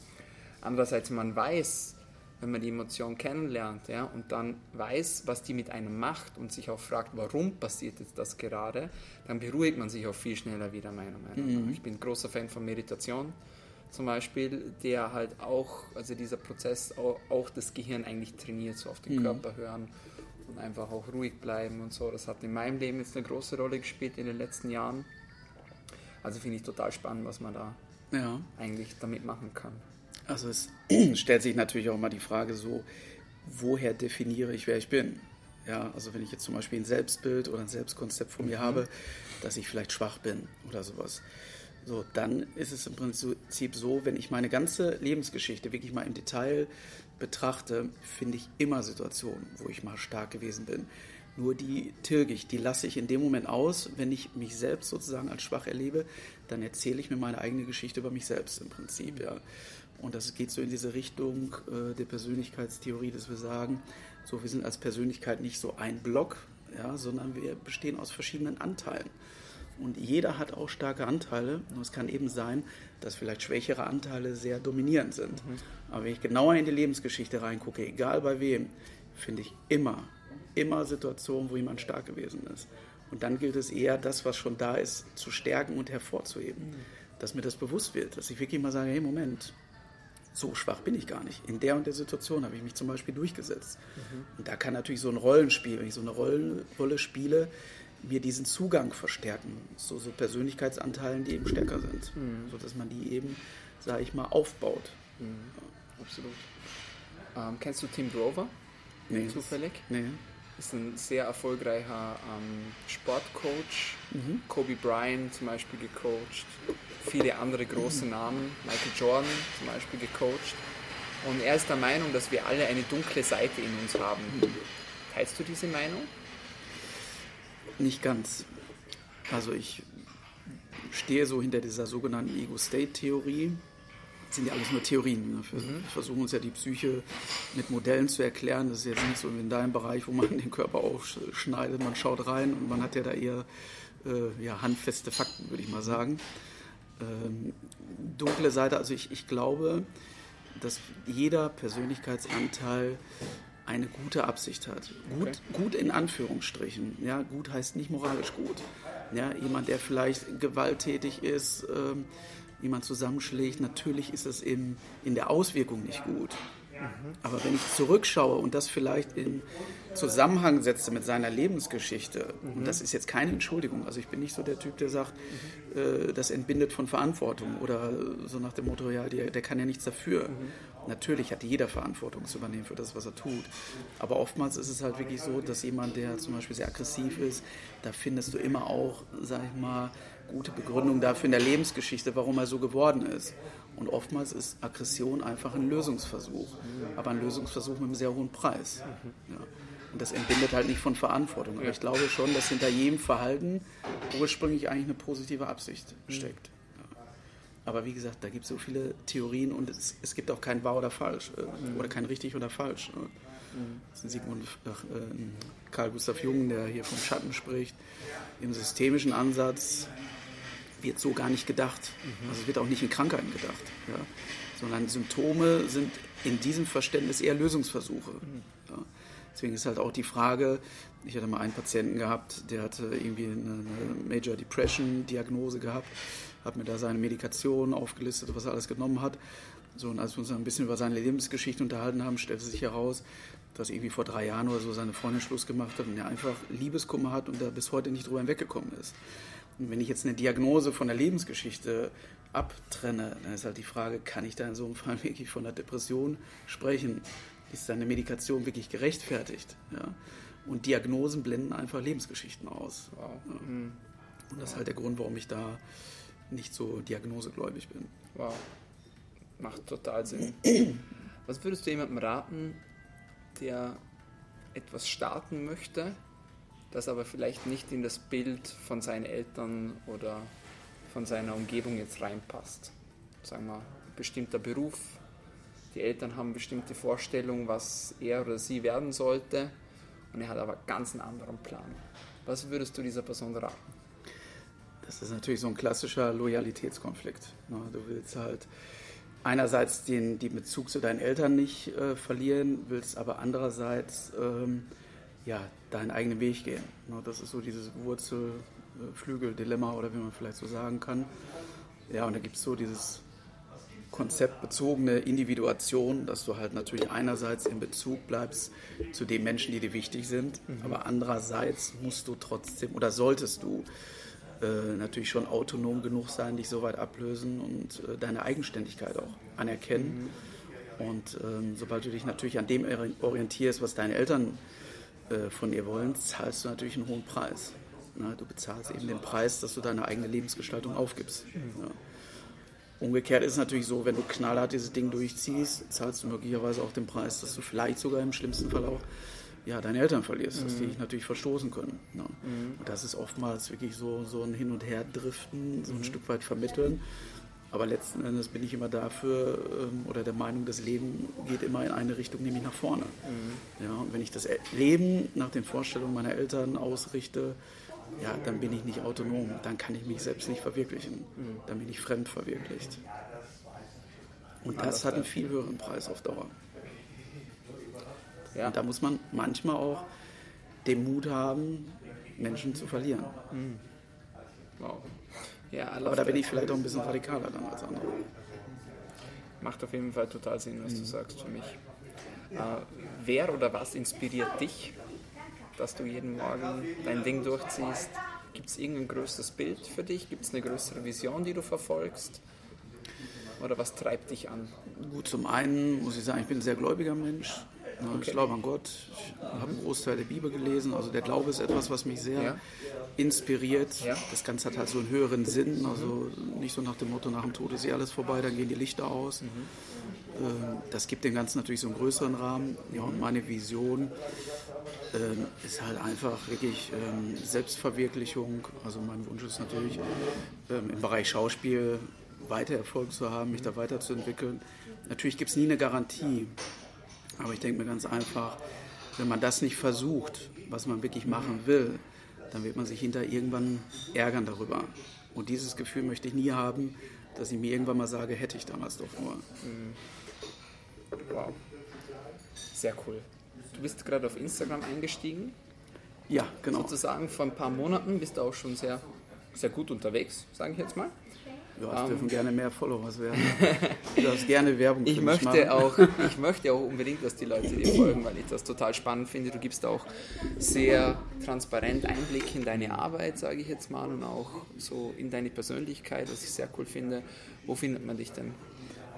Andererseits, man weiß, wenn man die Emotion kennenlernt ja, und dann weiß, was die mit einem macht und sich auch fragt, warum passiert jetzt das gerade, dann beruhigt man sich auch viel schneller wieder, meiner Meinung nach. Ich bin großer Fan von Meditation zum Beispiel, der halt auch, also dieser Prozess auch, auch das Gehirn eigentlich trainiert, so auf den Körper hören und einfach auch ruhig bleiben und so. Das hat in meinem Leben jetzt eine große Rolle gespielt in den letzten Jahren. Also finde ich total spannend, was man da ja. eigentlich damit machen kann. Also es *clears throat* stellt sich natürlich auch mal die Frage so, woher definiere ich, wer ich bin? Ja, also wenn ich jetzt zum Beispiel ein Selbstbild oder ein Selbstkonzept von mir habe, dass ich vielleicht schwach bin oder sowas. So, dann ist es im Prinzip so, wenn ich meine ganze Lebensgeschichte wirklich mal im Detail betrachte, finde ich immer Situationen, wo ich mal stark gewesen bin. Nur die tilge ich, die lasse ich in dem Moment aus. Wenn ich mich selbst sozusagen als schwach erlebe, dann erzähle ich mir meine eigene Geschichte über mich selbst im Prinzip, ja. Und das geht so in diese Richtung äh, der Persönlichkeitstheorie, dass wir sagen, so wir sind als Persönlichkeit nicht so ein Block, ja, sondern wir bestehen aus verschiedenen Anteilen. Und jeder hat auch starke Anteile. Nur es kann eben sein, dass vielleicht schwächere Anteile sehr dominierend sind. Aber wenn ich genauer in die Lebensgeschichte reingucke, egal bei wem, finde ich immer, immer Situationen, wo jemand stark gewesen ist. Und dann gilt es eher, das, was schon da ist, zu stärken und hervorzuheben. Dass mir das bewusst wird, dass ich wirklich mal sage, hey, Moment, so schwach bin ich gar nicht. In der und der Situation habe ich mich zum Beispiel durchgesetzt. Und da kann natürlich so ein Rollenspiel, wenn ich so eine Rollen, Rolle spiele, mir diesen Zugang verstärken. So, so Persönlichkeitsanteilen, die eben stärker sind. Mhm. Sodass man die eben, sage ich mal, aufbaut. Absolut. Ähm, kennst du Tim Grover? Nee. Zufällig? Nee. Ist ein sehr erfolgreicher ähm, Sportcoach. Mhm. Kobe Bryant zum Beispiel gecoacht. Viele andere große *clears throat* Namen. Michael Jordan zum Beispiel gecoacht. Und er ist der Meinung, dass wir alle eine dunkle Seite in uns haben. Teilst du diese Meinung? Nicht ganz. Also ich stehe so hinter dieser sogenannten Ego-State-Theorie. Das sind ja alles nur Theorien. Ne? Wir versuchen uns ja die Psyche mit Modellen zu erklären. Das ist jetzt nicht so in deinem Bereich, wo man *laughs* den Körper aufschneidet, man schaut rein und man hat ja da eher äh, ja, handfeste Fakten, würde ich mal sagen. Ähm, dunkle Seite, also ich, ich glaube, dass jeder Persönlichkeitsanteil eine gute Absicht hat. Gut, Okay. gut in Anführungsstrichen. Ja, gut heißt nicht moralisch gut. Ja, jemand, der vielleicht gewalttätig ist, ähm, jemand zusammenschlägt, natürlich ist es in, in der Auswirkung nicht gut. Aber wenn ich zurückschaue und das vielleicht in Zusammenhang setze mit seiner Lebensgeschichte, und das ist jetzt keine Entschuldigung, also ich bin nicht so der Typ, der sagt, äh, das entbindet von Verantwortung oder so nach dem Motto, ja, der, der kann ja nichts dafür. Natürlich hat jeder Verantwortung zu übernehmen für das, was er tut. Aber oftmals ist es halt wirklich so, dass jemand, der zum Beispiel sehr aggressiv ist, da findest du immer auch, sag ich mal, gute Begründung dafür in der Lebensgeschichte, warum er so geworden ist. Und oftmals ist Aggression einfach ein Lösungsversuch, aber ein Lösungsversuch mit einem sehr hohen Preis. Ja. Und das entbindet halt nicht von Verantwortung. Aber ich glaube schon, dass hinter jedem Verhalten ursprünglich eigentlich eine positive Absicht steckt. Ja. Aber wie gesagt, da gibt es so viele Theorien und es, es gibt auch kein wahr oder falsch äh, oder kein richtig oder falsch. Ne? Das ist ein Sigmund, äh, Karl Gustav Jung, der hier vom Schatten spricht. Im systemischen Ansatz wird so gar nicht gedacht. Also es wird auch nicht in Krankheiten gedacht. Ja? Sondern Symptome sind in diesem Verständnis eher Lösungsversuche. Ja? Deswegen ist halt auch die Frage, ich hatte mal einen Patienten gehabt, der hatte irgendwie eine, eine Major Depression Diagnose gehabt, hat mir da seine Medikation aufgelistet, was er alles genommen hat. So, und als wir uns dann ein bisschen über seine Lebensgeschichte unterhalten haben, stellte sich heraus, dass irgendwie vor drei Jahren oder so seine Freundin Schluss gemacht hat und er einfach Liebeskummer hat und da bis heute nicht drüber hinweggekommen ist. Und wenn ich jetzt eine Diagnose von der Lebensgeschichte abtrenne, dann ist halt die Frage, kann ich da in so einem Fall *laughs* wirklich von einer Depression sprechen? Ist seine Medikation wirklich gerechtfertigt? Ja? Und Diagnosen blenden einfach Lebensgeschichten aus. Wow. Ja. Mhm. Und das ist halt der Grund, warum ich da nicht so diagnosegläubig bin. Wow. Macht total Sinn. *clears throat* Was würdest du jemandem raten, der etwas starten möchte, das aber vielleicht nicht in das Bild von seinen Eltern oder von seiner Umgebung jetzt reinpasst? Sagen wir, bestimmter Beruf, die Eltern haben bestimmte Vorstellungen, was er oder sie werden sollte und er hat aber ganz einen anderen Plan. Was würdest du dieser Person raten? Das ist natürlich so ein klassischer Loyalitätskonflikt. ne? Du willst halt einerseits den, den Bezug zu deinen Eltern nicht äh, verlieren, willst aber andererseits ähm, ja, deinen eigenen Weg gehen. ne? Das ist so dieses Wurzelflügel-Dilemma oder wie man vielleicht so sagen kann. Ja, und da gibt es so dieses konzeptbezogene Individuation, dass du halt natürlich einerseits in Bezug bleibst zu den Menschen, die dir wichtig sind, aber andererseits musst du trotzdem oder solltest du äh, natürlich schon autonom genug sein, dich so weit ablösen und äh, deine Eigenständigkeit auch anerkennen. Und ähm, sobald du dich natürlich an dem orientierst, was deine Eltern äh, von dir wollen, zahlst du natürlich einen hohen Preis. Na, du bezahlst eben den Preis, dass du deine eigene Lebensgestaltung aufgibst. Ja. Umgekehrt ist es natürlich so, wenn du knallhart dieses Ding durchziehst, zahlst du möglicherweise auch den Preis, dass du vielleicht sogar im schlimmsten Fall auch ja, deine Eltern verlierst, dass die dich natürlich verstoßen können. Ja. Und das ist oftmals wirklich so, so ein Hin- und Her-Driften, so ein Stück weit vermitteln. Aber letzten Endes bin ich immer dafür ähm, oder der Meinung, das Leben geht immer in eine Richtung, nämlich nach vorne. Ja, und wenn ich das Leben nach den Vorstellungen meiner Eltern ausrichte, ja, dann bin ich nicht autonom, dann kann ich mich selbst nicht verwirklichen, dann bin ich fremd verwirklicht. Und das hat einen viel höheren Preis auf Dauer. Ja. Und da muss man manchmal auch den Mut haben, Menschen zu verlieren. Wow. Ja, Aber da bin ich vielleicht auch ein bisschen radikaler dann als andere. Macht auf jeden Fall total Sinn, was du sagst für mich. Äh, wer oder was inspiriert dich, dass du jeden Morgen dein Ding durchziehst? Gibt es irgendein größeres Bild für dich? Gibt es eine größere Vision, die du verfolgst? Oder was treibt dich an? Gut, zum einen muss ich sagen, ich bin ein sehr gläubiger Mensch. Ja, Okay. Ich glaube an Gott. Ich habe einen Großteil der Bibel gelesen. Also der Glaube ist etwas, was mich sehr Ja. inspiriert. Ja. Das Ganze hat halt so einen höheren Sinn. Also nicht so nach dem Motto, nach dem Tod ist eh alles vorbei, dann gehen die Lichter aus. Mhm. Ähm, Das gibt dem Ganzen natürlich so einen größeren Rahmen. Ja, und meine Vision ähm, ist halt einfach wirklich ähm, Selbstverwirklichung. Also mein Wunsch ist natürlich im Bereich Schauspiel weiter Erfolg zu haben, mich da weiterzuentwickeln. Natürlich gibt es nie eine Garantie, aber ich denke mir ganz einfach, wenn man das nicht versucht, was man wirklich machen will, dann wird man sich hinter irgendwann ärgern darüber. Und dieses Gefühl möchte ich nie haben, dass ich mir irgendwann mal sage, hätte ich damals doch nur. Wow. Sehr cool. Du bist gerade auf Instagram eingestiegen. Ja, genau. Sozusagen vor ein paar Monaten bist du auch schon sehr, sehr gut unterwegs, sage ich jetzt mal. Ja, es dürfen gerne mehr Followers werden. Du darfst gerne Werbung Ich möchte, machen. auch, ich möchte auch unbedingt, dass die Leute dir folgen, weil ich das total spannend finde. Du gibst auch sehr transparent Einblick in deine Arbeit, sage ich jetzt mal, und auch so in deine Persönlichkeit, was ich sehr cool finde. Wo findet man dich denn?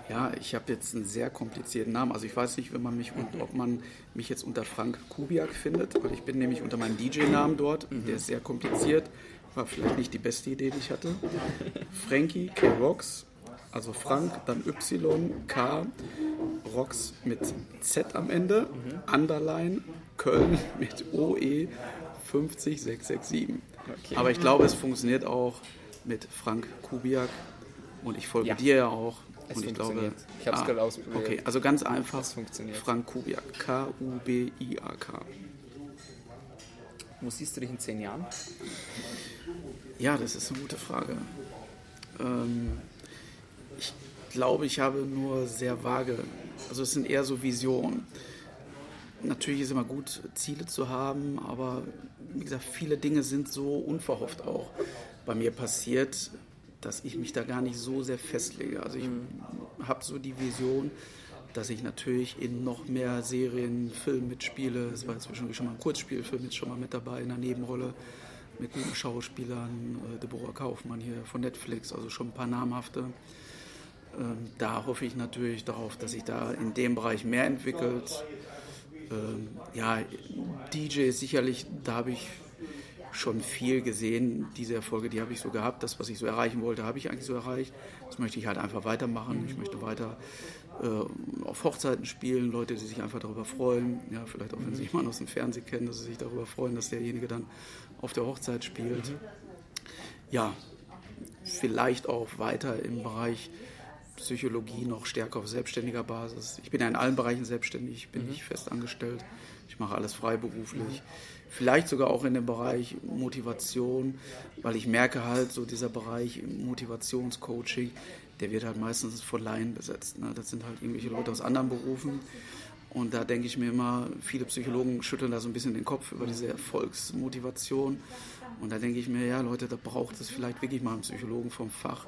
Ja, ich habe jetzt einen sehr komplizierten Namen. Also ich weiß nicht, man mich und ob man mich jetzt unter Frank Kubiak findet, weil ich bin nämlich unter meinem DJ-Namen dort. Der ist sehr kompliziert. War vielleicht nicht die beste Idee, die ich hatte. Frankie K. Rocks, also Frank, dann Y, K, Rocks mit Z am Ende, Underline, Köln *laughs* mit OE 50667. Okay. Aber ich glaube, es funktioniert auch mit Frank Kubiak und ich folge Ja. dir ja auch. Es und ich glaube. Ich hab's gerade ausprobiert. Okay, also ganz einfach. Es funktioniert. Frank Kubiak. K-U-B-I-A-K. Wo siehst du dich in zehn Jahren? Ja, das ist eine gute Frage. Ähm, ich glaube, ich habe nur sehr vage, also es sind eher so Visionen. Natürlich ist immer gut, Ziele zu haben, aber wie gesagt, viele Dinge sind so unverhofft auch bei mir passiert, dass ich mich da gar nicht so sehr festlege. Also ich habe so die Vision, dass ich natürlich in noch mehr Serien, Filmen mitspiele. Es war jetzt zwischendurch schon mal ein Kurzspielfilm, jetzt schon mal mit dabei in der Nebenrolle mit guten Schauspielern, äh, Deborah Kaufmann hier von Netflix, also schon ein paar namhafte. Ähm, da hoffe ich natürlich darauf, dass sich da in dem Bereich mehr entwickelt. Ähm, ja, DJ ist sicherlich, da habe ich schon viel gesehen. Diese Erfolge, die habe ich so gehabt. Das, was ich so erreichen wollte, habe ich eigentlich so erreicht. Das möchte ich halt einfach weitermachen. Ich möchte weiter äh, auf Hochzeiten spielen, Leute, die sich einfach darüber freuen. Ja, vielleicht auch, wenn sie jemanden aus dem Fernsehen kennen, dass sie sich darüber freuen, dass derjenige dann auf der Hochzeit spielt. Ja, vielleicht auch weiter im Bereich Psychologie noch stärker auf selbstständiger Basis. Ich bin ja in allen Bereichen selbstständig, ich bin nicht fest angestellt, ich mache alles freiberuflich. Vielleicht sogar auch in dem Bereich Motivation, weil ich merke halt, so dieser Bereich Motivationscoaching, der wird halt meistens von Laien besetzt. Ne? Das sind halt irgendwelche Leute aus anderen Berufen. Und da denke ich mir immer, viele Psychologen schütteln da so ein bisschen den Kopf über diese Erfolgsmotivation. Und da denke ich mir, ja Leute, da braucht es vielleicht wirklich mal einen Psychologen vom Fach,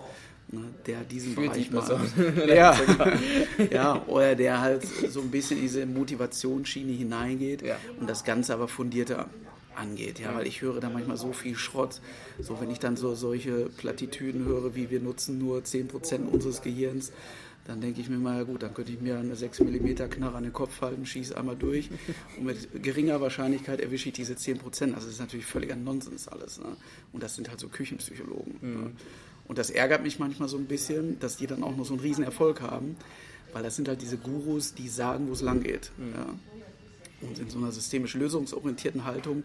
ne, der diesen Für Bereich die mal... *laughs* Ja, *laughs* ja, oder der halt so ein bisschen in diese Motivationsschiene hineingeht Ja. und das Ganze aber fundierter angeht. Ja, weil ich höre da manchmal so viel Schrott. So, wenn ich dann so solche Plattitüden höre, wie wir nutzen nur 10% unseres Gehirns, dann denke ich mir mal, ja gut, dann könnte ich mir eine 6 mm Knarre an den Kopf halten, schieße einmal durch *laughs* und mit geringer Wahrscheinlichkeit erwische ich diese 10%. Also das ist natürlich völliger Nonsens alles. Ne? Und das sind halt so Küchenpsychologen. Ne? Und das ärgert mich manchmal so ein bisschen, dass die dann auch noch so einen riesen Erfolg haben, weil das sind halt diese Gurus, die sagen, wo es lang geht. Ja? Und in so einer systemisch lösungsorientierten Haltung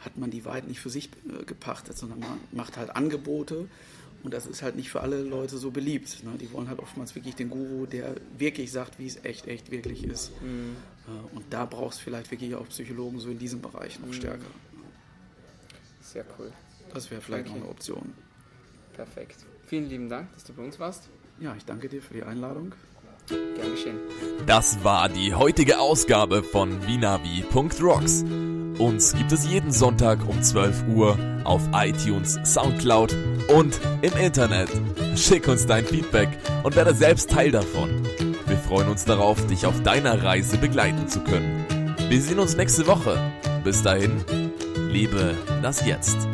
hat man die weit nicht für sich äh, gepachtet, sondern man macht halt Angebote und das ist halt nicht für alle Leute so beliebt. Ne? Die wollen halt oftmals wirklich den Guru, der wirklich sagt, wie es echt, echt wirklich ist. Äh, Und da brauchst du vielleicht wirklich auch Psychologen so in diesem Bereich noch stärker. Sehr cool. Das wäre vielleicht Okay. noch eine Option. Perfekt. Vielen lieben Dank, dass du bei uns warst. Ja, ich danke dir für die Einladung. Gern geschehen. Das war die heutige Ausgabe von Vinavi.rocks. Uns gibt es jeden Sonntag um 12 Uhr auf iTunes, Soundcloud und im Internet. Schick uns dein Feedback und werde selbst Teil davon. Wir freuen uns darauf, dich auf deiner Reise begleiten zu können. Wir sehen uns nächste Woche. Bis dahin, lebe das Jetzt.